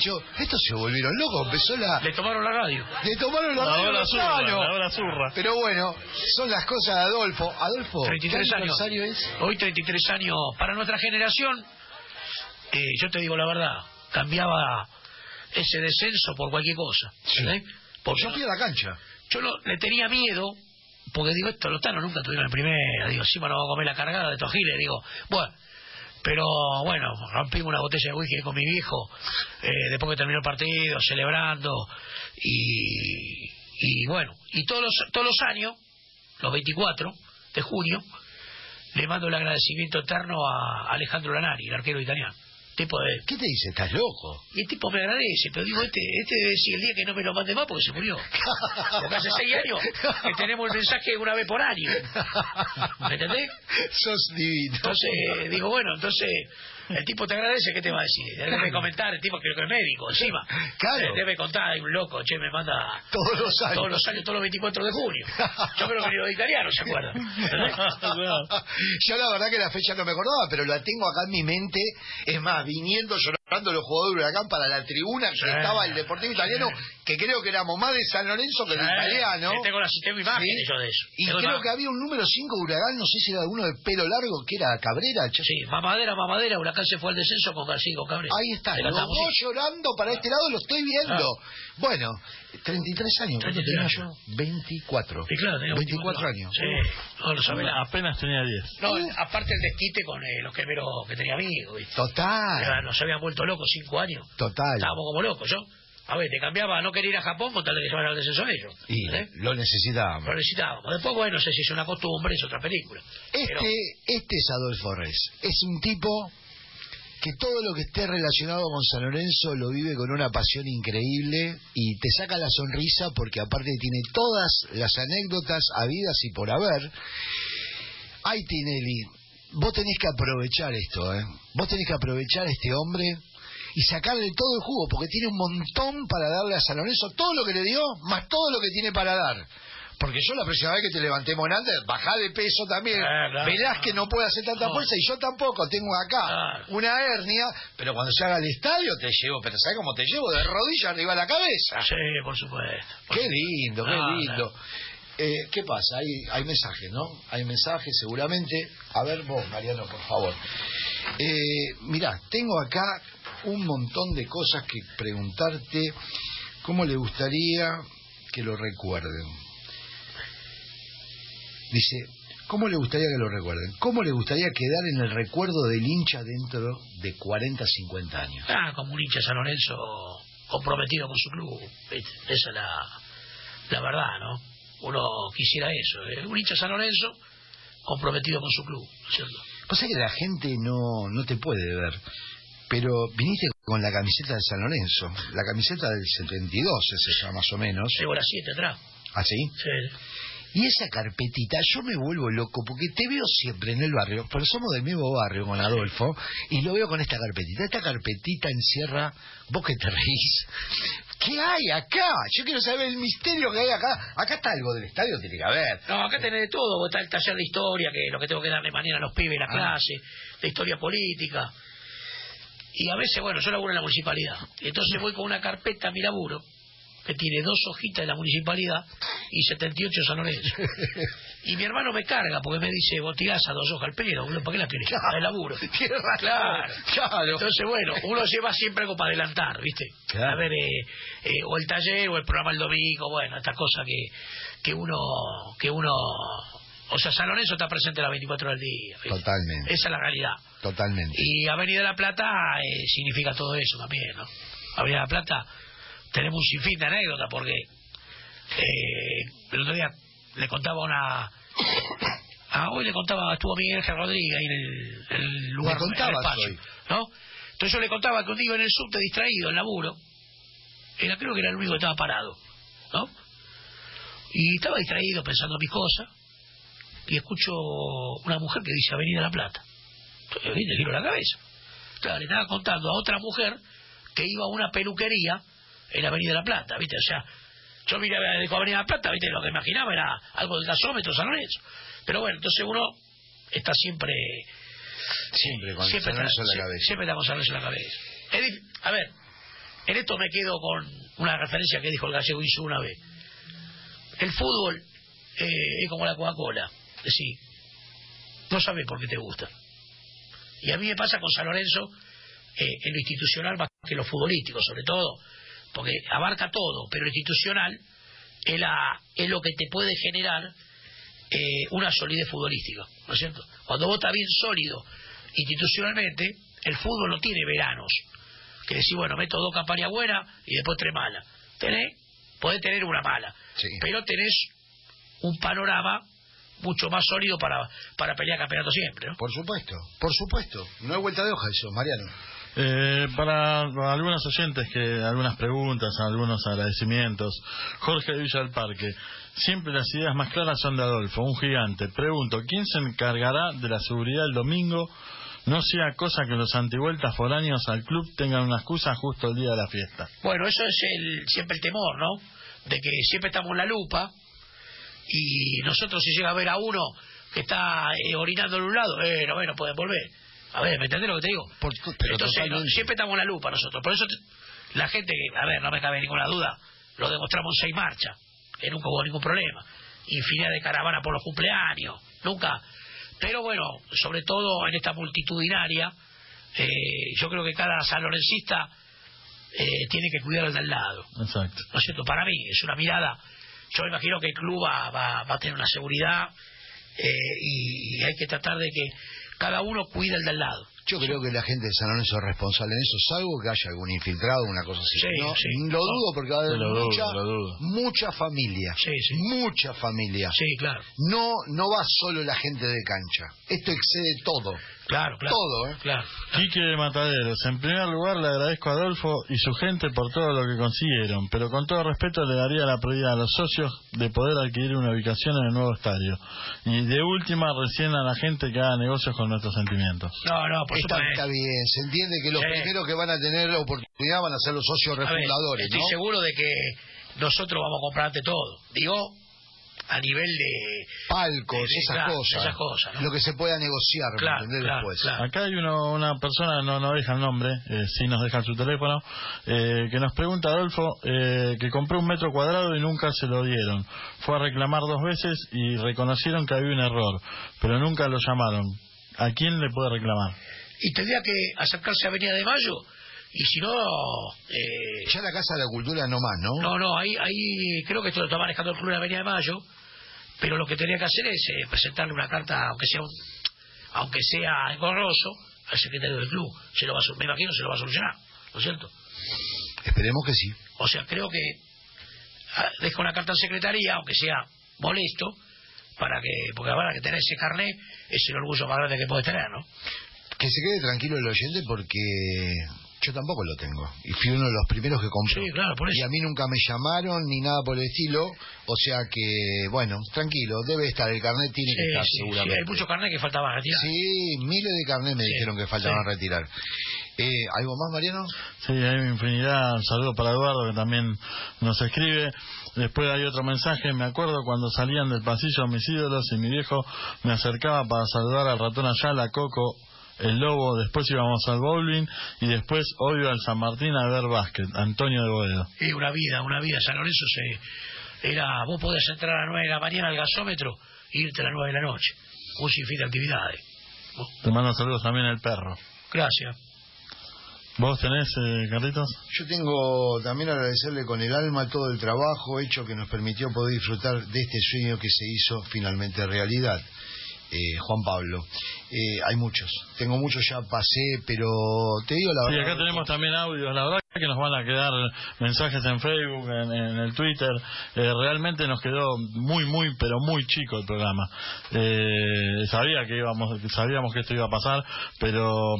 dicho, estos se volvieron locos, empezó la... Le tomaron la radio. Le tomaron la, La radio hora zurra, la hora zurra. Pero bueno, son las cosas de Adolfo. Adolfo, 33 ¿qué años. aniversario es? Hoy 33 años. Para nuestra generación, eh, yo te digo la verdad, cambiaba ese descenso por cualquier cosa. Sí. ¿eh? Porque Yo fui a la cancha. yo no- le tenía miedo, porque digo, estos lotanos nunca tuvieron el primera. Digo, encima nos vamos a comer la cargada de estos giles. Digo, bueno. Pero bueno, rompimos una botella de whisky con mi viejo, eh, después que terminó el partido, celebrando, y, y bueno, y todos los, todos los años, los 24 de junio, le mando el agradecimiento eterno a Alejandro Lanari, el arquero italiano. Tipo de, ¿Qué te dice? ¿Estás loco? y el tipo me agradece, pero digo, este, este debe decir el día que no me lo mande más porque se murió. Porque hace seis años que tenemos el mensaje una vez por año. ¿Me entendés? Sos divino. Entonces, digo, bueno, entonces, el tipo te agradece, ¿qué te va a decir? Debe comentar, el tipo creo que es médico, encima. Claro. Eh, Debe contar, hay un loco, che, me manda Todos los años. todos los años, todos los 24 de junio. Yo creo que los italianos se acuerdan. Yo la verdad que la fecha no me acordaba, pero la tengo acá en mi mente. Es más, viniendo los jugadores de Huracán para la tribuna que estaba el Deportivo Italiano, que creo que éramos más de San Lorenzo que de italiano. Eh, Tengo, las, tengo imágenes yo de eso. Y Tengo creo que había un número 5 de Huracán, no sé si era uno de pelo largo, que era Cabrera. Sí, mamadera, mamadera, Huracán se fue al descenso con García con Cabrera. Ahí está, los dos llorando para este lado, lo estoy viendo. Bueno, 33 años, ¿cuánto 33 tenía años. yo? 24. Sí, claro, tenía 24 años. Sí, no lo sabía. Apenas tenía 10. No, aparte el desquite con eh, los gemelos que tenía amigos, ¿viste? Total, Nos habían vuelto locos cinco años. total. Estábamos como locos, ¿yo? A ver, te cambiaba, no quería ir a Japón con tal de que llevaran al descenso ellos. Y ¿eh? lo necesitábamos. Lo necesitábamos. Después, bueno, no sé si es una costumbre, es otra película. Pero- Este, este es Adolfo Res. Es un tipo que todo lo que esté relacionado con San Lorenzo lo vive con una pasión increíble y te saca la sonrisa porque aparte tiene todas las anécdotas habidas y por haber. Ay, Tinelli, vos tenés que aprovechar esto, ¿eh? Vos tenés que aprovechar a este hombre y sacarle todo el jugo porque tiene un montón para darle a San Lorenzo, todo lo que le dio, más todo lo que tiene para dar. Porque yo la próxima vez que te levantemos antes, bajá de peso también. Ah, claro. Verás que no puede hacer tanta No. fuerza y yo tampoco. Tengo acá Claro. una hernia, pero cuando se haga el estadio te llevo, pero ¿sabes cómo te llevo? De rodillas arriba de la cabeza. Sí, por supuesto. por Qué lindo, qué Ah, lindo. Eh, ¿Qué pasa? Hay, hay mensajes, ¿no? Hay mensajes seguramente. A ver vos, Mariano, por favor. Eh, mirá, tengo acá un montón de cosas que preguntarte. ¿Cómo le gustaría que lo recuerden? Dice, ¿cómo le gustaría que lo recuerden? ¿Cómo le gustaría quedar en el recuerdo del hincha dentro de 40, 50 años? Ah, como un hincha San Lorenzo comprometido con su club. Esa es la, la verdad, ¿no? Uno quisiera eso. ¿eh? Un hincha San Lorenzo comprometido con su club, ¿no es ¿cierto? Pasa que la gente no, no te puede ver, pero viniste con la camiseta de San Lorenzo, la camiseta del 72 es esa más o menos, Llevo las 7 atrás. así. Sí. Y esa carpetita, yo me vuelvo loco porque te veo siempre en el barrio, pero somos del mismo barrio con Adolfo, y lo veo con esta carpetita. Esta carpetita encierra, vos que te reís, ¿qué hay acá? Yo quiero saber el misterio que hay acá. Acá está algo del estadio, tiene que haber. No, acá tenés de todo. Está el taller de historia, que es lo que tengo que darle mañana a los pibes, la Ah. clase, de historia política. Y a veces, bueno, yo laburo en la municipalidad. Entonces voy con una carpeta a mi laburo, que tiene dos hojitas de la municipalidad y 78 San Lorenzo. Y mi hermano me carga porque me dice, vos tirás a dos hojas al pelo, ¿para qué la querés? Claro. El laburo. Tienes. Claro. Claro. Entonces, bueno, uno lleva siempre algo para adelantar, ¿viste? Claro. A ver, eh, eh, o el taller o el programa el domingo, bueno, estas cosas que, que uno, que uno, o sea, San Lorenzo está presente las 24 horas del día. Totalmente, Esa es la realidad. totalmente. Y Avenida La Plata eh, significa todo eso también, ¿no? Avenida La Plata tenemos un sinfín de anécdotas porque eh, el otro día le contaba una... Ah, hoy le contaba, estuvo Miguel Ángel Rodríguez ahí en el, el lugar, en el espacio. ¿no? Entonces yo le contaba que un día iba en el subte distraído, en laburo, era, creo que era el único que estaba parado, ¿no? Y estaba distraído pensando en mis cosas, y escucho una mujer que dice Avenida La Plata. Entonces, ¿viste? giro la cabeza. Claro, le estaba contando a otra mujer que iba a una peluquería en Avenida La Plata, ¿viste? O sea, yo miraba dijo Avenida La Plata, ¿viste? Lo que imaginaba era algo del gasómetro San Lorenzo. Pero bueno, entonces uno está siempre Siempre con siempre San Lorenzo en la está- cabeza. Siempre estamos San Lorenzo en la cabeza. Dif- a ver, en esto me quedo con una referencia que dijo el gallego Isu una vez. El fútbol eh, es como la Coca-Cola. Es decir, no sabes por qué te gusta. Y a mí me pasa con San Lorenzo eh, en lo institucional más que lo futbolístico, sobre todo, porque abarca todo, pero institucional es, la, es lo que te puede generar eh, una solidez futbolística, ¿no es cierto? Cuando vos estás bien sólido institucionalmente, el fútbol no tiene veranos. Que decir, bueno, meto dos campañas buenas y después tres malas. Tenés, podés tener una mala, Sí. pero tenés un panorama mucho más sólido para, para pelear campeonato siempre, ¿no? Por supuesto, por supuesto. No hay vuelta de hoja eso, Mariano. Eh, para algunos oyentes que algunas preguntas, algunos agradecimientos. Jorge de Villa del Parque. Siempre las ideas más claras son de Adolfo, un gigante. Pregunto, ¿quién se encargará de la seguridad el domingo? No sea cosa que los antivueltas foráneos al club tengan una excusa justo el día de la fiesta. Bueno, eso es el, siempre el temor, ¿no? De que siempre estamos en la lupa y nosotros si llega a ver a uno que está eh, orinando en un lado, eh, no, bueno, pueden volver. A ver, ¿me entendés lo que te digo? Por- pero Entonces, no, totalmente. siempre estamos en la lupa nosotros. Por eso te- la gente, a ver, no me cabe ninguna duda, lo demostramos en seis marchas, que nunca hubo ningún problema. Infinidad de caravanas por los cumpleaños, nunca. Pero bueno, sobre todo en esta multitudinaria, eh, yo creo que cada sanlorencista eh, tiene que cuidar al de al lado. Exacto. ¿no es cierto? Para mí es una mirada. Yo me imagino que el club va, va, va a tener una seguridad eh, y, y hay que tratar de que cada uno cuide el del lado. Yo creo que la gente de San Lorenzo es responsable en eso, salvo que haya algún infiltrado, una cosa así. Sí, no, sí. Lo dudo porque va a haber Lo mucha, lo mucha familia. Sí. Mucha familia. Sí, claro, No, no va solo la gente de cancha. Esto excede todo. Claro, claro. Todo, ¿eh? Claro. Quique de Mataderos, en primer lugar le agradezco a Adolfo y su gente por todo lo que consiguieron, pero con todo respeto le daría la prioridad a los socios de poder adquirir una ubicación en el nuevo estadio. Y de última, recién a la gente que haga negocios con nuestros sentimientos. No, no, por Está, supuesto. está bien, se entiende que los Sí. primeros que van a tener oportunidad van a ser los socios ver, refundadores, estoy ¿no? seguro de que nosotros vamos a comprarte todo. Digo, a nivel de... Palcos, Sí, esas claro, cosas. esas cosas, ¿no? Lo que se pueda negociar, Después. claro. Acá hay uno- una persona, no, no deja el nombre, eh, sí nos deja su teléfono, eh, que nos pregunta, Adolfo, eh, que compró un metro cuadrado y nunca se lo dieron. Fue a reclamar dos veces y reconocieron que había un error, pero nunca lo llamaron. ¿A quién le puede reclamar? Y tendría que acercarse a Avenida de Mayo y si no... Eh, Ya la Casa de la Cultura no más, ¿no? No, no, ahí, ahí creo que esto lo está manejando el Club de la Avenida de Mayo, pero lo que tenía que hacer es eh, presentarle una carta, aunque sea un, aunque sea engorroso, al secretario del club. Se lo va a, me imagino se lo va a solucionar, ¿no es cierto? Esperemos que sí. O sea, creo que ah, deja una carta en secretaría, aunque sea molesto, para que, porque ahora que tener ese carnet es el orgullo más grande que puede tener, ¿no? Que se quede tranquilo el oyente porque yo tampoco lo tengo. Y fui uno de los primeros que compró. Sí, claro, por eso. Y a mí nunca me llamaron ni nada por el estilo. O sea que, bueno, tranquilo, debe estar. El carnet tiene que estar sí, sí, seguramente. hay muchos carnets que faltaban retirar. Sí, miles de carnet me Sí, dijeron que faltaban sí. retirar. Eh, ¿Algo más, Mariano? Sí, hay infinidad. Un saludo para Eduardo que también nos escribe. Después hay otro mensaje. Me acuerdo cuando salían del pasillo mis ídolos y mi viejo me acercaba para saludar al ratón Ayala, Coco, el Lobo. Después íbamos al bowling y después obvio al San Martín a ver básquet. Antonio de Boedo. Y una vida, una vida. San Lorenzo se, era, vos podías entrar a las 9 de la mañana al gasómetro e irte a las 9 de la noche. Un sinfín de actividades. Vos- Te mando saludos también el perro. Gracias. ¿Vos tenés, eh, Carlitos? Yo tengo también agradecerle con el alma todo el trabajo hecho que nos permitió poder disfrutar de este sueño que se hizo finalmente realidad. Eh, Juan Pablo. Eh, hay muchos. Tengo muchos ya pasé, pero te digo la Sí, verdad. acá tenemos también audios. La verdad que nos van a quedar mensajes en Facebook, en, en el Twitter. Eh, realmente nos quedó muy, muy, pero muy chico el programa. Eh, sabía que íbamos, sabíamos que esto iba a pasar, pero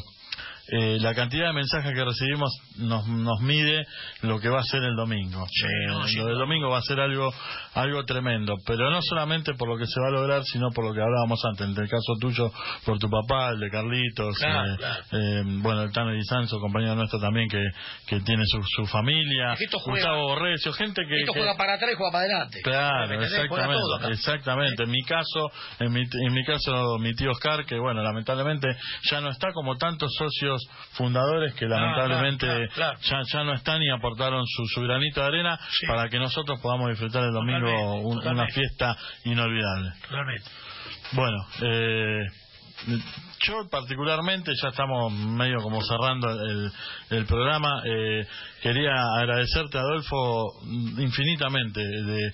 eh, la cantidad de mensajes que recibimos nos, nos mide lo que va a ser el domingo. Sí, Eh, no, lo del domingo va a ser algo algo tremendo, pero no solamente por lo que se va a lograr, sino por lo que hablábamos antes, en el caso tuyo, por tu papá, el de Carlitos, Claro, eh, claro. eh, bueno, el Tano Di Sanso, compañero nuestro también, que, que tiene su, su familia, Gustavo Borrecio, gente que... Esto que- juega para atrás y juega para adelante. Claro, exactamente, todo exactamente. En mi caso, en mi, en mi caso, mi tío Oscar, que bueno, lamentablemente ya no está como tantos socios fundadores que lamentablemente claro, claro. Ya, ya no están y aportaron su, su granito de arena Sí. para que nosotros podamos disfrutar el domingo Totalmente, un- una fiesta inolvidable. Totalmente. Bueno, eh, yo particularmente, ya estamos medio como cerrando el, el programa, eh, quería agradecerte, Adolfo, infinitamente. De,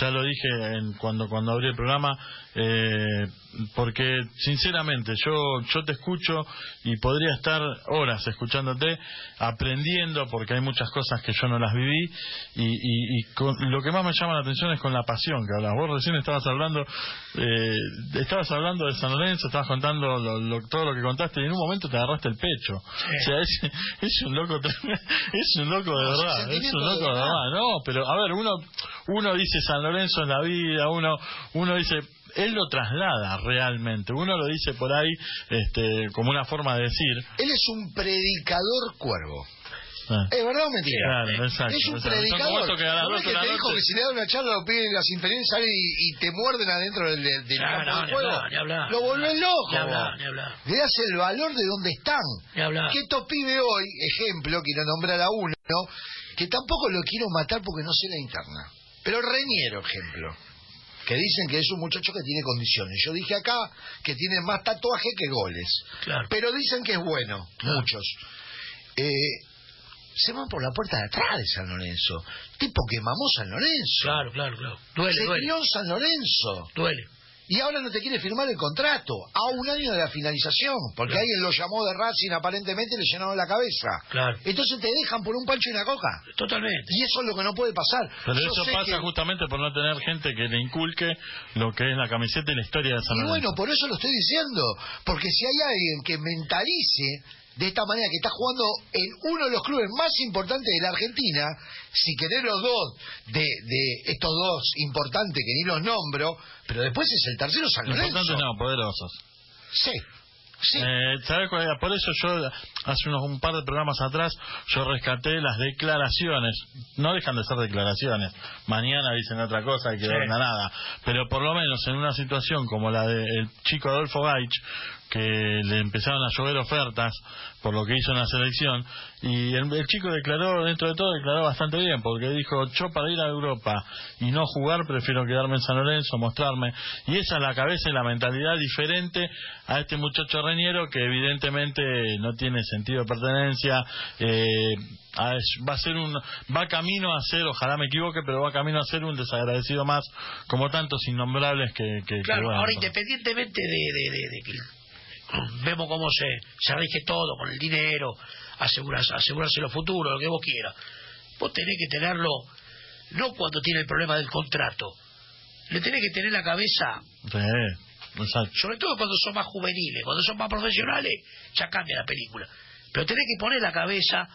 ya lo dije en- cuando, cuando abrí el programa, eh, porque sinceramente yo, yo te escucho y podría estar horas escuchándote, aprendiendo, porque hay muchas cosas que yo no las viví, y, y- y con- lo que más me llama la atención es con la pasión que hablas. Vos recién estabas hablando, eh, estabas hablando de San Lorenzo, estabas contando lo- lo- todo lo que contaste, y en un momento te agarraste el pecho. O sea, es, es un loco, es un loco de No, verdad, es un loco de de verdad. verdad. No, pero a ver, uno, uno dice San Lorenzo en la vida, uno, uno dice, él lo traslada realmente, uno lo dice por ahí, este, como una forma de decir. Él es un predicador cuervo. ¿Es verdad o mentira? Claro, exacto. Es un exacto. Predicador. que a ¿No es 12 que te dijo que si le da una charla los pibes de las inferiores salen y, y te muerden adentro del, del, del Ya, campo no, de juego? hablar, ni hablar. Lo volvés loco. Ni hablar. Le das el valor de donde están. Que estos pibes hoy, ejemplo, quiero nombrar a uno, que tampoco lo quiero matar porque no sé la interna. Pero Reñero, ejemplo. Que dicen que es un muchacho que tiene condiciones. Yo dije acá que tiene más tatuaje que goles. Claro. Pero dicen que es bueno, Claro. muchos. Eh, se van por la puerta de atrás de San Lorenzo. Tipo que mamó San Lorenzo. Claro, claro, claro. Duele, se duele. crió en San Lorenzo. Duele. Y ahora no te quiere firmar el contrato. A un año de la finalización. Porque Claro. alguien lo llamó de Racing aparentemente y le llenaron la cabeza. Claro. Entonces te dejan por un pancho y una coca. Totalmente. Y eso es lo que no puede pasar. Pero Yo eso pasa que- justamente por no tener gente que le inculque lo que es la camiseta y la historia de San Y Lorenzo. bueno, por eso lo estoy diciendo. Porque si hay alguien que mentalice de esta manera, que está jugando en uno de los clubes más importantes de la Argentina, si querés los dos de, de estos dos importantes que ni los nombro, pero después es el tercero San Lorenzo. Importantes no, poderosos. Sí, sí. Eh, ¿sabes cuál era? Por eso yo, hace unos un par de programas atrás, yo rescaté las declaraciones. No dejan de ser declaraciones. Mañana dicen otra cosa y que Sí. no venga nada. Pero por lo menos en una situación como la del chico Adolfo Gaich, que le empezaron a llover ofertas por lo que hizo en la selección, y el, el chico declaró, dentro de todo, declaró bastante bien, porque dijo, yo para ir a Europa y no jugar, prefiero quedarme en San Lorenzo, mostrarme. Y esa es la cabeza y la mentalidad diferente a este muchacho reñero que evidentemente no tiene sentido de pertenencia, eh, a- va a ser un, va camino a ser, ojalá me equivoque, pero va camino a ser un desagradecido más, como tantos innombrables que, que- que, Claro, bueno, ahora independientemente de, de, de- de que vemos cómo se, se rige todo con el dinero, asegurarse, asegurarse lo futuro, lo que vos quieras, vos tenés que tenerlo, no cuando tiene el problema del contrato, le tenés que tener la cabeza, Sí, exacto. sobre todo cuando son más juveniles, cuando son más profesionales, ya cambia la película. Pero tenés que poner la cabeza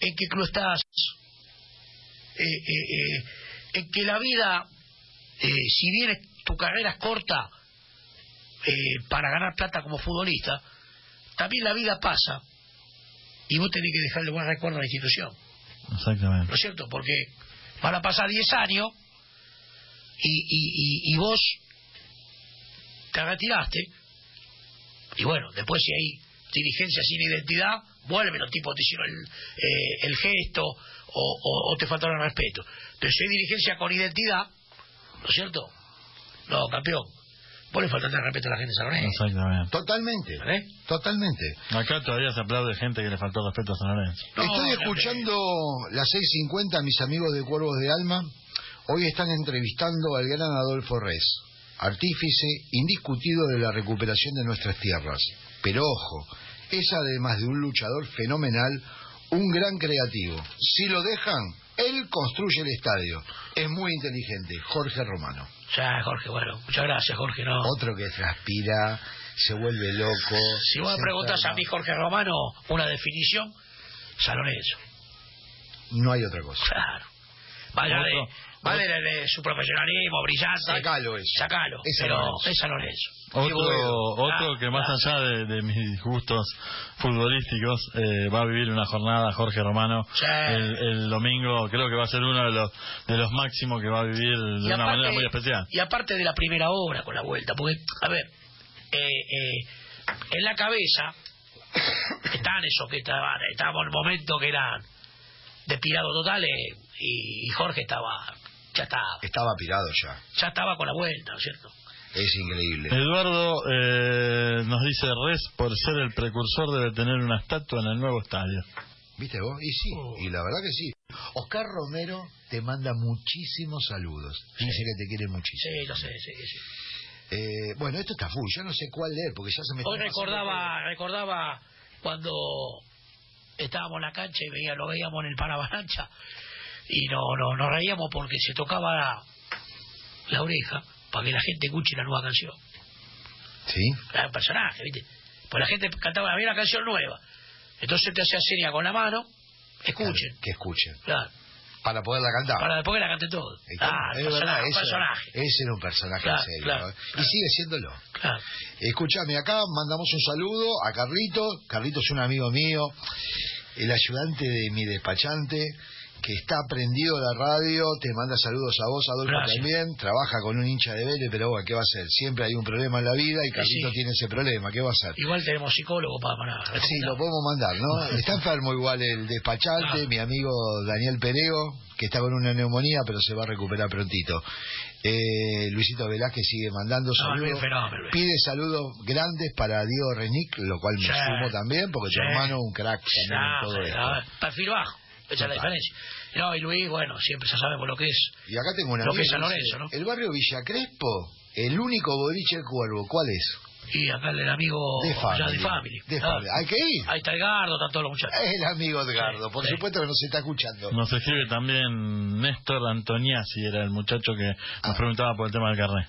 en qué club estás, eh, eh, eh, en que la vida, eh, si bien tu carrera es corta eh, para ganar plata como futbolista, también la vida pasa y vos tenés que dejarle buen recuerdo a la institución, Exactamente. ¿no es cierto? Porque van a pasar 10 años y, y, y, y vos te retiraste y bueno, después si hay dirigencia sin identidad, vuelven los tipos te hicieron el, eh, el gesto o, o- o te faltaron el respeto. Pero si hay dirigencia con identidad, ¿no es cierto? No, campeón, vos le faltaste el respeto a la gente de San Lorenzo, Exactamente. Totalmente. ¿eh? Totalmente. Acá todavía se aplaude gente que le faltó respeto a San Lorenzo. No, Estoy escuchando las 6.50, mis amigos de Cuervos de Alma. Hoy están entrevistando al gran Adolfo Res, artífice indiscutido de la recuperación de nuestras tierras. Pero ojo, es además de un luchador fenomenal, un gran creativo. Si lo dejan, él construye el estadio. Es muy inteligente, Jorge Romano. Ya, Jorge, bueno, muchas gracias, Jorge, no. Otro que transpira se vuelve loco. Si vos me preguntas a mí, Jorge Romano, una definición, San Lorenzo. No hay otra cosa. Claro. Vaya de, vale de, de su profesionalismo brillante. Sacalo eso. Sacalo. Es San pero Lorenzo. es Lorenzo. Otro, Ah, que más ah. allá de, de mis gustos futbolísticos eh, va a vivir una jornada Jorge Romano Sí. el, el domingo creo que va a ser uno de los de los máximos que va a vivir de una manera muy especial y aparte de la primera obra con la vuelta, porque, a ver, eh, eh, en la cabeza están esos que estaban, estábamos en el momento que eran despidados totales y, y Jorge estaba, ya estaba, Estaba pirado ya. ya estaba con la vuelta, ¿no es cierto? Es increíble. Eduardo eh, nos dice Res por ser el precursor debe tener una estatua en el nuevo estadio ¿Viste vos? Y sí, Oh. y la verdad que sí. Oscar Romero te manda muchísimos saludos. Dice que te quiere muchísimo. Sí, lo sé, sí, sí. Eh, bueno, esto está full. Yo no sé cuál leer porque ya se me Hoy recordaba, recordaba cuando estábamos en la cancha y veía, lo veíamos en el Panavalancha y no, no, nos reíamos porque se tocaba la, la oreja para que la gente escuche la nueva canción. ¿Sí? Era un personaje, ¿viste? Pues la gente cantaba, había una canción nueva. Entonces te hacía seña con la mano, escuchen. Que escuchen. Claro, Para poderla cantar. para después que la cante todo. Ah, es verdad, ese, personaje. ese era un personaje Claro, en serio. claro, ¿eh? claro. Y sigue siéndolo. Claro. Escúchame, acá mandamos un saludo a Carlito. Carlito es un amigo mío, el ayudante de mi despachante, que está prendido la radio. Te manda saludos a vos, Adolfo, Gracias. también. Trabaja con un hincha de Vélez, pero bueno, ¿qué va a hacer? Siempre hay un problema en la vida y Carlito sí. tiene ese problema. ¿Qué va a hacer? Igual tenemos psicólogo para, para Sí, lo podemos mandar, ¿no? Está enfermo igual el despachante, Ah. mi amigo Daniel Perego, que está con una neumonía, pero se va a recuperar prontito. Eh, Luisito Velázquez sigue mandando No, saludos. Pide saludos grandes para Diego Renick, lo cual me Sí. sumo también, porque tu hermano un crack también en todo esto. ya, perfil bajo. Esa es la diferencia. No, y Luis, bueno, siempre ya sabemos lo que es. Y acá tengo una Lo que es San Lorenzo, ¿no? El barrio Villa Crespo, el único boliche del cuervo, ¿cuál es? Y acá el amigo De ya Family. de Family. De. Family. Hay que ir. Ahí está Edgardo, están todos los muchachos. El amigo Edgardo, por sí. supuesto que nos está escuchando. nos escribe también Néstor Antoniazzi era el muchacho que nos Ah. preguntaba por el tema del carnet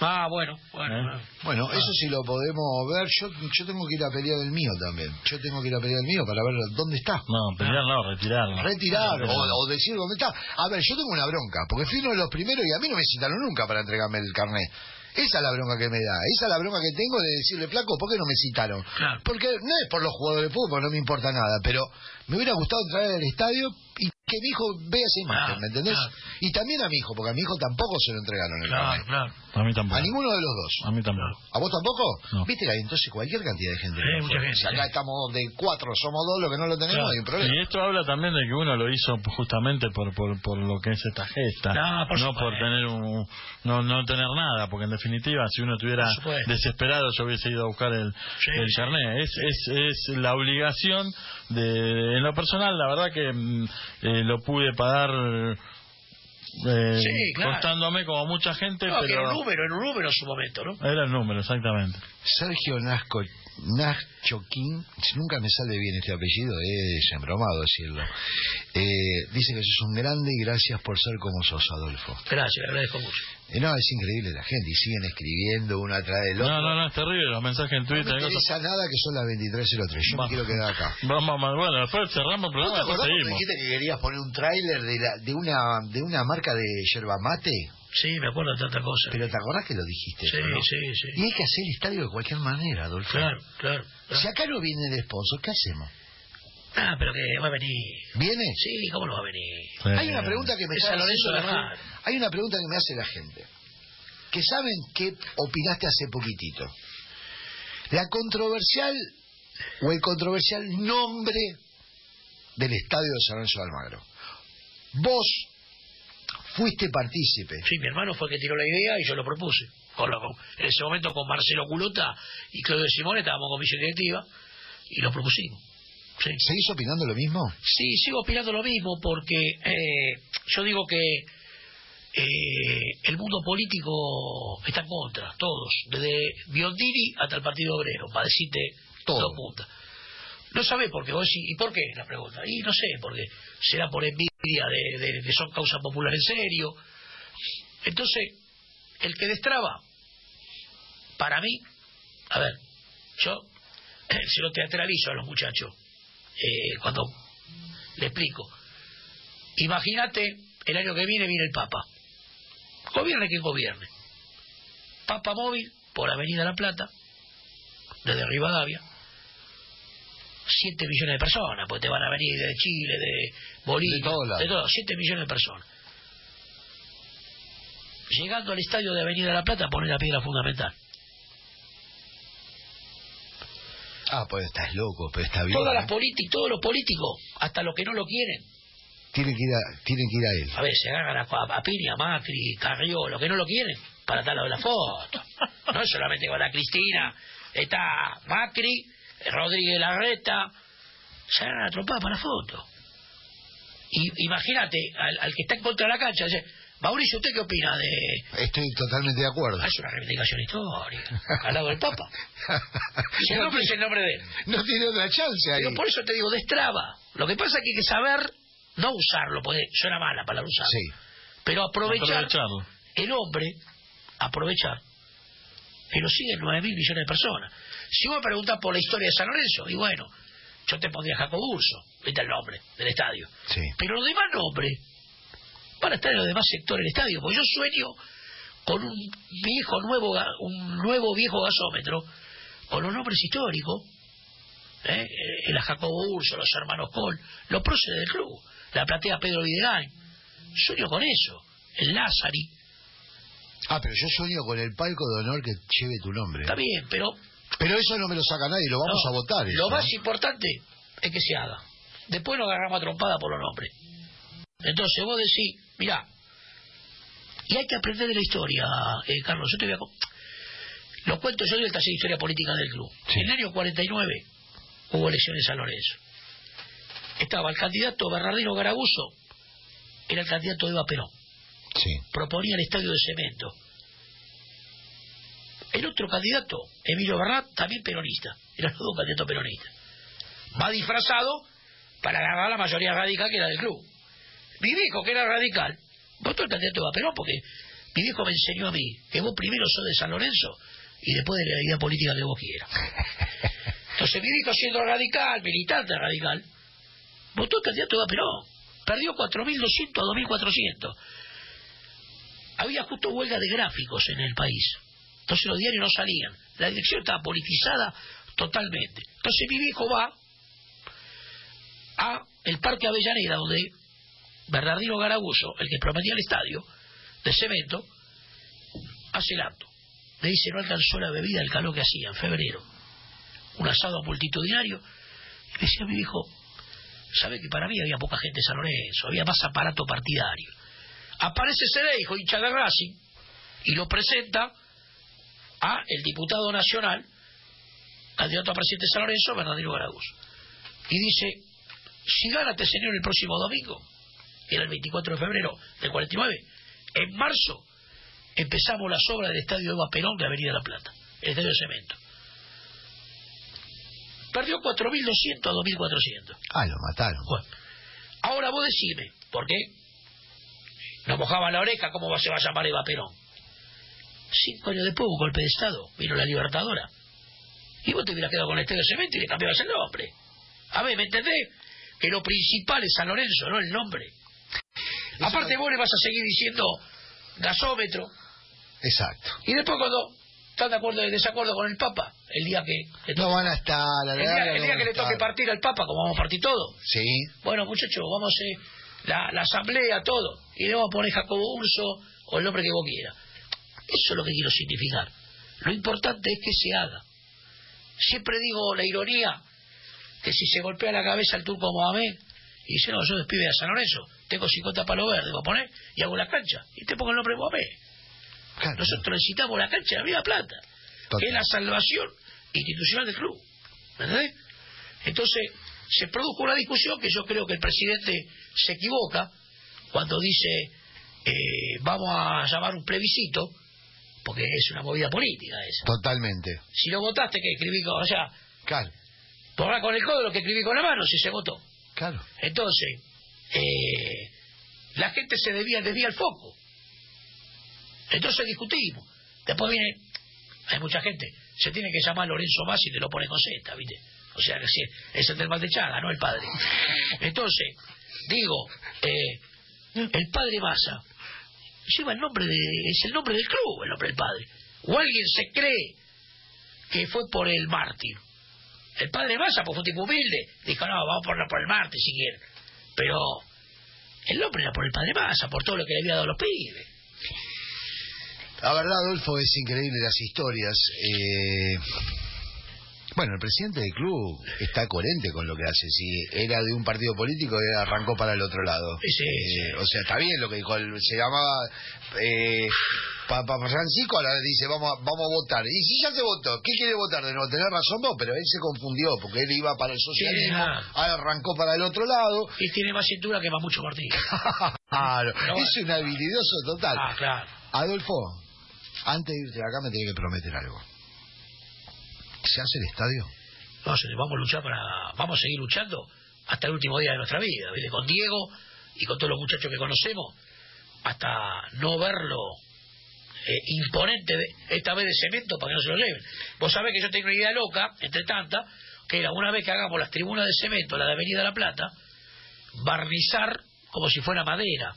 Ah, bueno, bueno. ¿Eh? bueno. Bueno, eso sí lo podemos ver. Yo, yo tengo que ir a pelear el mío también. Yo tengo que ir a pelear el mío para ver dónde está. no pelear no retirarlo Retirar o, Retirarlo. o decir dónde está. A ver, yo tengo una bronca, porque fui uno de los primeros y a mí no me citaron nunca para entregarme el carnet. Esa es la bronca que me da. Esa es la bronca que tengo de decirle, flaco, ¿por qué no me citaron? Claro. Porque no es por los jugadores de fútbol, no me importa nada, pero me hubiera gustado entrar al estadio y que mi hijo vea esa imagen, Claro, ¿me entendés? claro. Y también a mi hijo, porque a mi hijo tampoco se lo entregaron el Claro, carnet. claro. A mí tampoco A ninguno de los dos. a mí tampoco ¿A vos tampoco? No. Viste que hay entonces cualquier cantidad de gente. Sí, mucha Si acá sí. estamos de cuatro, somos dos los que no lo tenemos, Claro. hay un problema. Y esto habla también de que uno lo hizo justamente por por, por lo que es esta gesta, No, por no supuesto. por tener un no no tener nada, porque en definitiva si uno estuviera desesperado yo hubiese ido a buscar el, Sí, el carnet. Es, es es la obligación de en lo personal, la verdad que mm, eh, lo pude pagar eh, Sí, claro. costándome como mucha gente, No, que pero era un número, era un número en su momento, ¿no? era el número exactamente. Sergio Nasco, Nachoquín, nunca me sale bien este apellido, es embromado decirlo. Eh, dice que sos un grande y gracias por ser como sos, Adolfo. Gracias, le agradezco mucho. Eh, no, es increíble la gente y siguen escribiendo uno atrás del otro. No, no, no, es terrible los mensajes en No Twitter. me cosas- interesa nada que son las 23.03, yo me quiero quedar acá. Vamos, a- bueno, después cerramos el ¿Vos programa te acordás cuando seguimos. dijiste que querías poner un tráiler de, la- de, una, de una marca de yerba mate? Sí, me acuerdo de tanta cosa. Pero ¿te acordás que lo dijiste? Sí, eso, no? sí, sí. Y hay que hacer el estadio de cualquier manera, Adolfo. Claro, claro. Si acá no viene de sponsor, ¿qué hacemos? Ah, pero que va a venir. ¿Viene? Sí, ¿cómo no va a venir? Hay una pregunta que me Es Lorenzo la gente. Hay una pregunta que me hace la gente. Que saben qué opinaste hace poquitito. La controversial o el controversial nombre del estadio de San Lorenzo de Almagro. Vos fuiste partícipe. Sí, mi hermano fue el que tiró la idea y yo lo propuse. Con lo- con- en ese momento con Marcelo Culota y Claudio Simone estábamos en comisión directiva y lo propusimos. Sí. ¿Seguís opinando lo mismo? Sí, sigo opinando lo mismo porque eh, yo digo que eh, el mundo político está en contra, todos, desde Biondini hasta el Partido Obrero, para decirte Todo. dos puntas. No sabe por qué, vos ¿y por qué? La pregunta. Y no sé, porque será por envidia de, de que son causas populares en serio. Entonces, el que destraba, para mí, A ver, yo se lo teatralizo a los muchachos eh, cuando le explico. Imagínate, el año que viene viene el Papa. Gobierne quien gobierne. Papa móvil por Avenida La Plata, desde Rivadavia. Siete millones de personas, pues te van a venir de Chile, de Bolivia, De todos lados. de todos, siete millones de personas. Llegando al estadio de Avenida La Plata pone la piedra fundamental. Ah, pues estás loco, pero está bien. Todas las ¿eh? políticas, todos los políticos, hasta los que no lo quieren, Tienen que ir a, tienen que ir a él. a ver, se agarran a, a, a Piña, Macri, Carrió, los que no lo quieren, para darlo de la foto. No es solamente con la Cristina, está Macri, Rodríguez Larreta, se agarran a para la foto. Y imagínate, al, al que está en contra de la cancha, dice, Mauricio, ¿usted qué opina de...? Estoy totalmente de acuerdo. Es una reivindicación histórica, al lado del Papa. Si el nombre es el nombre de él. No tiene otra chance ahí. Pero por eso te digo, destraba. Lo que pasa es que hay que saber no usarlo, porque suena mala para usarlo. Sí. Pero aprovechar el hombre, aprovechar, que lo siguen nueve mil millones de personas. Si vos me preguntás por la historia de San Lorenzo, y bueno, yo te pondría Jacobo Urso, viste el nombre del estadio. Sí. Pero los demás nombres van a estar en los demás sectores del estadio, porque yo sueño con un viejo nuevo, un nuevo viejo gasómetro, con los nombres históricos, ¿eh? el Jacobo Urso, los hermanos Col, los próceres del club, la platea Pedro Videgain, sueño con eso, el Lázari, Ah, pero yo sueño con el palco de honor que lleve tu nombre. está bien, pero Pero eso no me lo saca nadie, lo vamos no, a votar. lo más ¿eh? importante es que se haga. Después nos agarramos a trompada por los nombres. Entonces vos decís, mirá, y hay que aprender de la historia, eh, Carlos. Yo te voy a... Lo cuento yo del taller de historia política del club. Sí. En el año 49 hubo elecciones San Lorenzo. Estaba el candidato Bernardino Garaguso, era el candidato de Eva Perón. Sí. Proponía el estadio de cemento. El otro candidato, Emilio Bernat, también peronista. Eran los dos candidatos peronistas. Va disfrazado para agarrar la mayoría radical que era del club. Mi viejo, que era radical, votó el candidato de Perón porque mi viejo me enseñó a mí que vos primero sos de San Lorenzo y después de la idea política que vos quieras. Entonces mi viejo siendo radical, militante radical, votó el candidato de Perón. Perdió 4.200 a 2.400 había justo huelga de gráficos en el país. Entonces los diarios no salían. La dirección estaba politizada totalmente. Entonces mi viejo va a el Parque Avellaneda, donde Bernardino Garaguso, el que prometía el estadio de cemento, hace el acto. Me dice, no alcanzó la bebida el calor que hacía en febrero. Un asado multitudinario. Y me decía mi viejo, sabe que para mí había poca gente en San Lorenzo, había más aparato partidario aparece Cereijo, hincha de Racing, y lo presenta a el diputado nacional, candidato a presidente de San Lorenzo, Bernardino Garaguso. Y dice, si gana este señor el próximo domingo, que era el 24 de febrero del 49, en marzo empezamos las obras del estadio Eva Perón de Avenida La Plata, el estadio de cemento. Perdió 4.200 a 2.400. Ah, lo mataron. Bueno, ahora vos decime, ¿por qué? Nos mojaban la oreja, ¿cómo se va a llamar Eva Perón? Cinco años después hubo un golpe de Estado, vino la Libertadora. Y vos te hubieras quedado con el estadio de cemento y le cambiabas el nombre. A ver, ¿me entendés? Que lo principal es San Lorenzo, no el nombre. Aparte vos le vas a seguir diciendo gasómetro. Exacto. Y después cuando están de acuerdo en desacuerdo con el Papa, el día que, le No van a estar, la el día, que el día le toque partir al Papa, como vamos a partir todo, Sí. bueno, muchachos, vamos a la, la asamblea, todo. Y le vamos a poner Jacobo Urso o el nombre que vos quieras. Eso es lo que quiero significar. Lo importante es que se haga. Siempre digo la ironía que si se golpea la cabeza el turco Mohamed y dice, no, yo despibe a San Lorenzo, tengo 50 palos verdes, voy a poner y hago la cancha. Y te pongo el nombre Mohamed. Claro. Nosotros necesitamos la cancha de la Viva Plata, Total. que es la salvación institucional del club. ¿Entendés? Entonces, se produjo una discusión que yo creo que el presidente se equivoca cuando dice eh, vamos a llamar un plebiscito, porque es una movida política esa. Totalmente. Si no votaste, que escribí con, o sea, Claro. borrar con el codo lo que escribí con la mano si se votó. Claro. Entonces, eh, la gente se debía, desvía el foco. Entonces discutimos. Después viene, hay mucha gente, se tiene que llamar Lorenzo Más y te lo pone con Z, ¿viste? O sea, que sí, es el del Valdechaga, no el padre. Entonces, digo, eh, el padre Massa lleva el nombre de, es el nombre del club, el nombre del padre. O alguien se cree que fue por el mártir. El padre Massa, pues fue un tipo humilde, dijo, no, vamos por, por el mártir si quieren. Pero el nombre era por el padre Massa, por todo lo que le había dado a los pibes. La verdad, Adolfo, es increíble las historias. Eh, bueno, el presidente del club está coherente con lo que hace. Si era de un partido político, él arrancó para el otro lado. Sí, sí, Eh, o sea, está bien lo que dijo. Se llamaba eh, Papa Francisco, ahora dice, vamos a, vamos a votar. Y si ya se votó, ¿qué quiere votar de nuevo? Tener razón vos, pero él se confundió, porque él iba para el socialismo, ah. ahora arrancó para el otro lado. Y tiene más cintura que más mucho Martín. Claro, bueno. es un habilidoso total. Ah, claro. Adolfo, antes de irte de acá me tiene que prometer algo. ¿Se hace el estadio? No, vamos a luchar para, vamos a seguir luchando hasta el último día de nuestra vida, ¿viste? con Diego y con todos los muchachos que conocemos, hasta no verlo eh, imponente, de- esta vez de cemento, para que no se lo lleven. Vos sabés que yo tengo una idea loca, entre tantas, que era una vez que hagamos las tribunas de cemento, la de Avenida La Plata, barnizar como si fuera madera.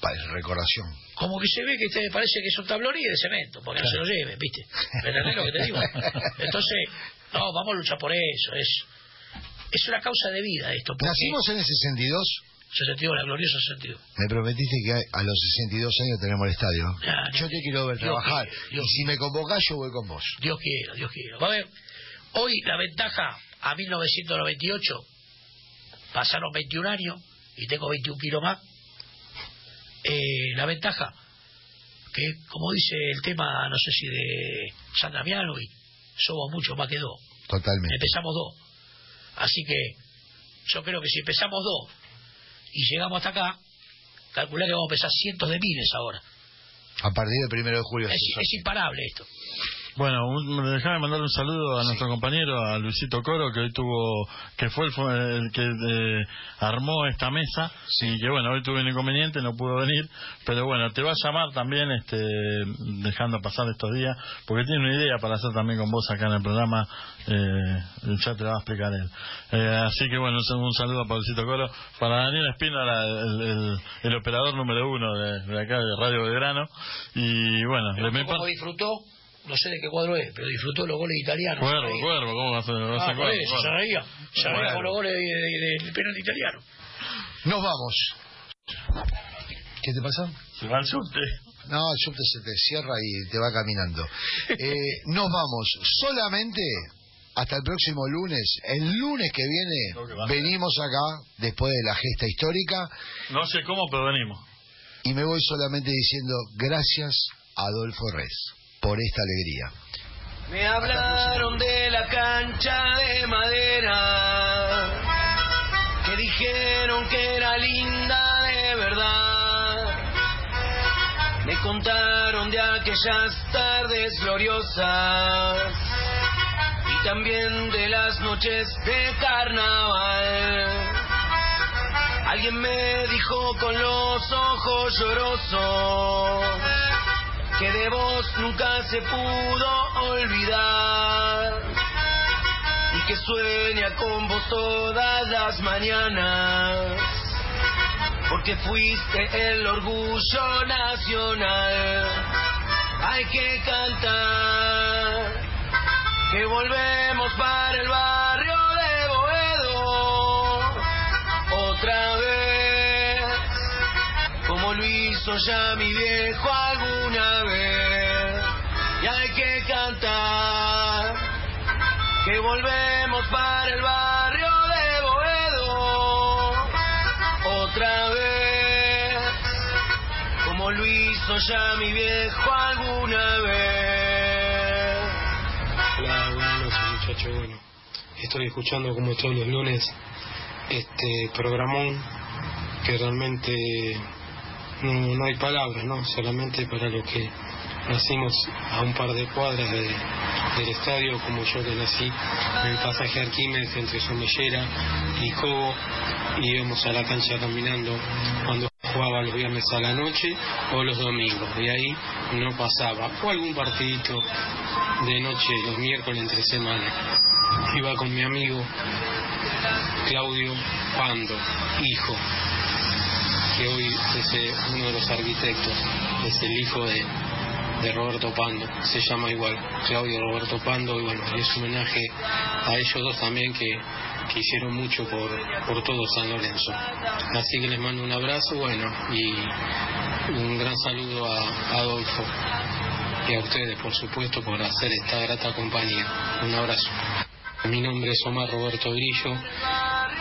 Para recordación. Como que se ve que te parece que es un tablorí de cemento, porque no se lo lleven, ¿viste? ¿Me entendés lo que te digo? Entonces, no, vamos a luchar por eso. Es, es una causa de vida esto. Nacimos en el 62. 62, la gloriosa sentido. Me prometiste que a los 62 años tenemos el estadio. Yo te quiero ver Dios trabajar. quiera, Dios y si me convocás, yo voy con vos. Dios quiera, Dios quiera. Va a ver, hoy la ventaja a 1998, pasaron 21 años y tengo 21 kilos más. Eh, la ventaja, que como dice el tema, no sé si de San Damiano, y somos mucho más que dos. Totalmente. Empezamos dos. Así que yo creo que si empezamos dos y llegamos hasta acá, calculá que vamos a pesar cientos de miles ahora. A partir del primero de julio. Es, es imparable esto. Bueno, un, déjame mandar un saludo a nuestro compañero, a Luisito Coro, que hoy tuvo, que fue el, el que eh, armó esta mesa. Y que bueno, hoy tuve un inconveniente, no pudo venir, pero bueno, te va a llamar también, este, dejando pasar estos días, porque tiene una idea para hacer también con vos acá en el programa, eh, ya te la va a explicar él. Eh, así que bueno, un, saludo para Luisito Coro, para Daniel Espínola, el, el, el operador número uno de, de acá de Radio Belgrano, y bueno, ¿Cómo parte... disfrutó? No sé de qué cuadro es, pero disfrutó los goles italianos. Cuervo, cuervo, ¿cómo va a ser? A Ah, por eso, cuervo. se reía. Se reía Bueno. con los goles de- de- del penalti italiano. Nos vamos. ¿Qué te pasa? Se va al subte. No, el subte se te cierra y te va caminando. Eh, nos vamos solamente hasta el próximo lunes. El lunes que viene venimos acá después de la gesta histórica No sé cómo, pero venimos. y me voy solamente diciendo gracias Adolfo Res por esta alegría. Me hablaron de la cancha de madera, que dijeron que era linda de verdad. Me contaron de aquellas tardes gloriosas y también de las noches de carnaval. Alguien me dijo con los ojos llorosos que de vos nunca se pudo olvidar. Y que sueña con vos todas las mañanas. Porque fuiste el orgullo nacional. Hay que cantar. Que volvemos para el barrio ya mi viejo alguna vez. Y hay que cantar que volvemos para el barrio de Boedo otra vez, como lo hizo ya mi viejo alguna vez. Hola, buenas noches muchachos. Bueno, estoy escuchando como todos los lunes este programón que realmente no, no hay palabras, ¿no? Solamente para lo que nacimos a un par de cuadras de- del estadio, como yo que nací en el pasaje Arquímedes entre Somellera y Cobo, y íbamos a la cancha caminando cuando jugaba los viernes a la noche o los domingos. De ahí no pasaba. O algún partidito de noche los miércoles entre semana. Iba con mi amigo Claudio Pando, hijo, que hoy es eh, uno de los arquitectos, es el hijo de, Roberto Pando, se llama igual, Claudio Roberto Pando, y bueno, es un homenaje a ellos dos también que, que hicieron mucho por, por todo San Lorenzo. Así que les mando un abrazo, bueno, y un gran saludo a, Adolfo y a ustedes, por supuesto, por hacer esta grata compañía. Un abrazo. Mi nombre es Omar Roberto Grillo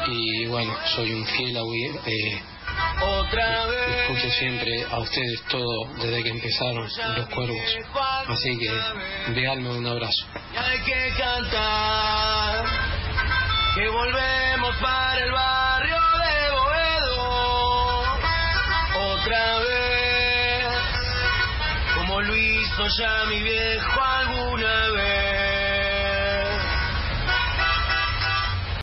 y bueno, soy un fiel eh, Otra vez. escucho siempre a ustedes todo desde que empezaron los cuervos. Así que de alma un abrazo. Hay que cantar que volvemos para el barrio de Boedo otra vez como lo hizo ya mi viejo alguna vez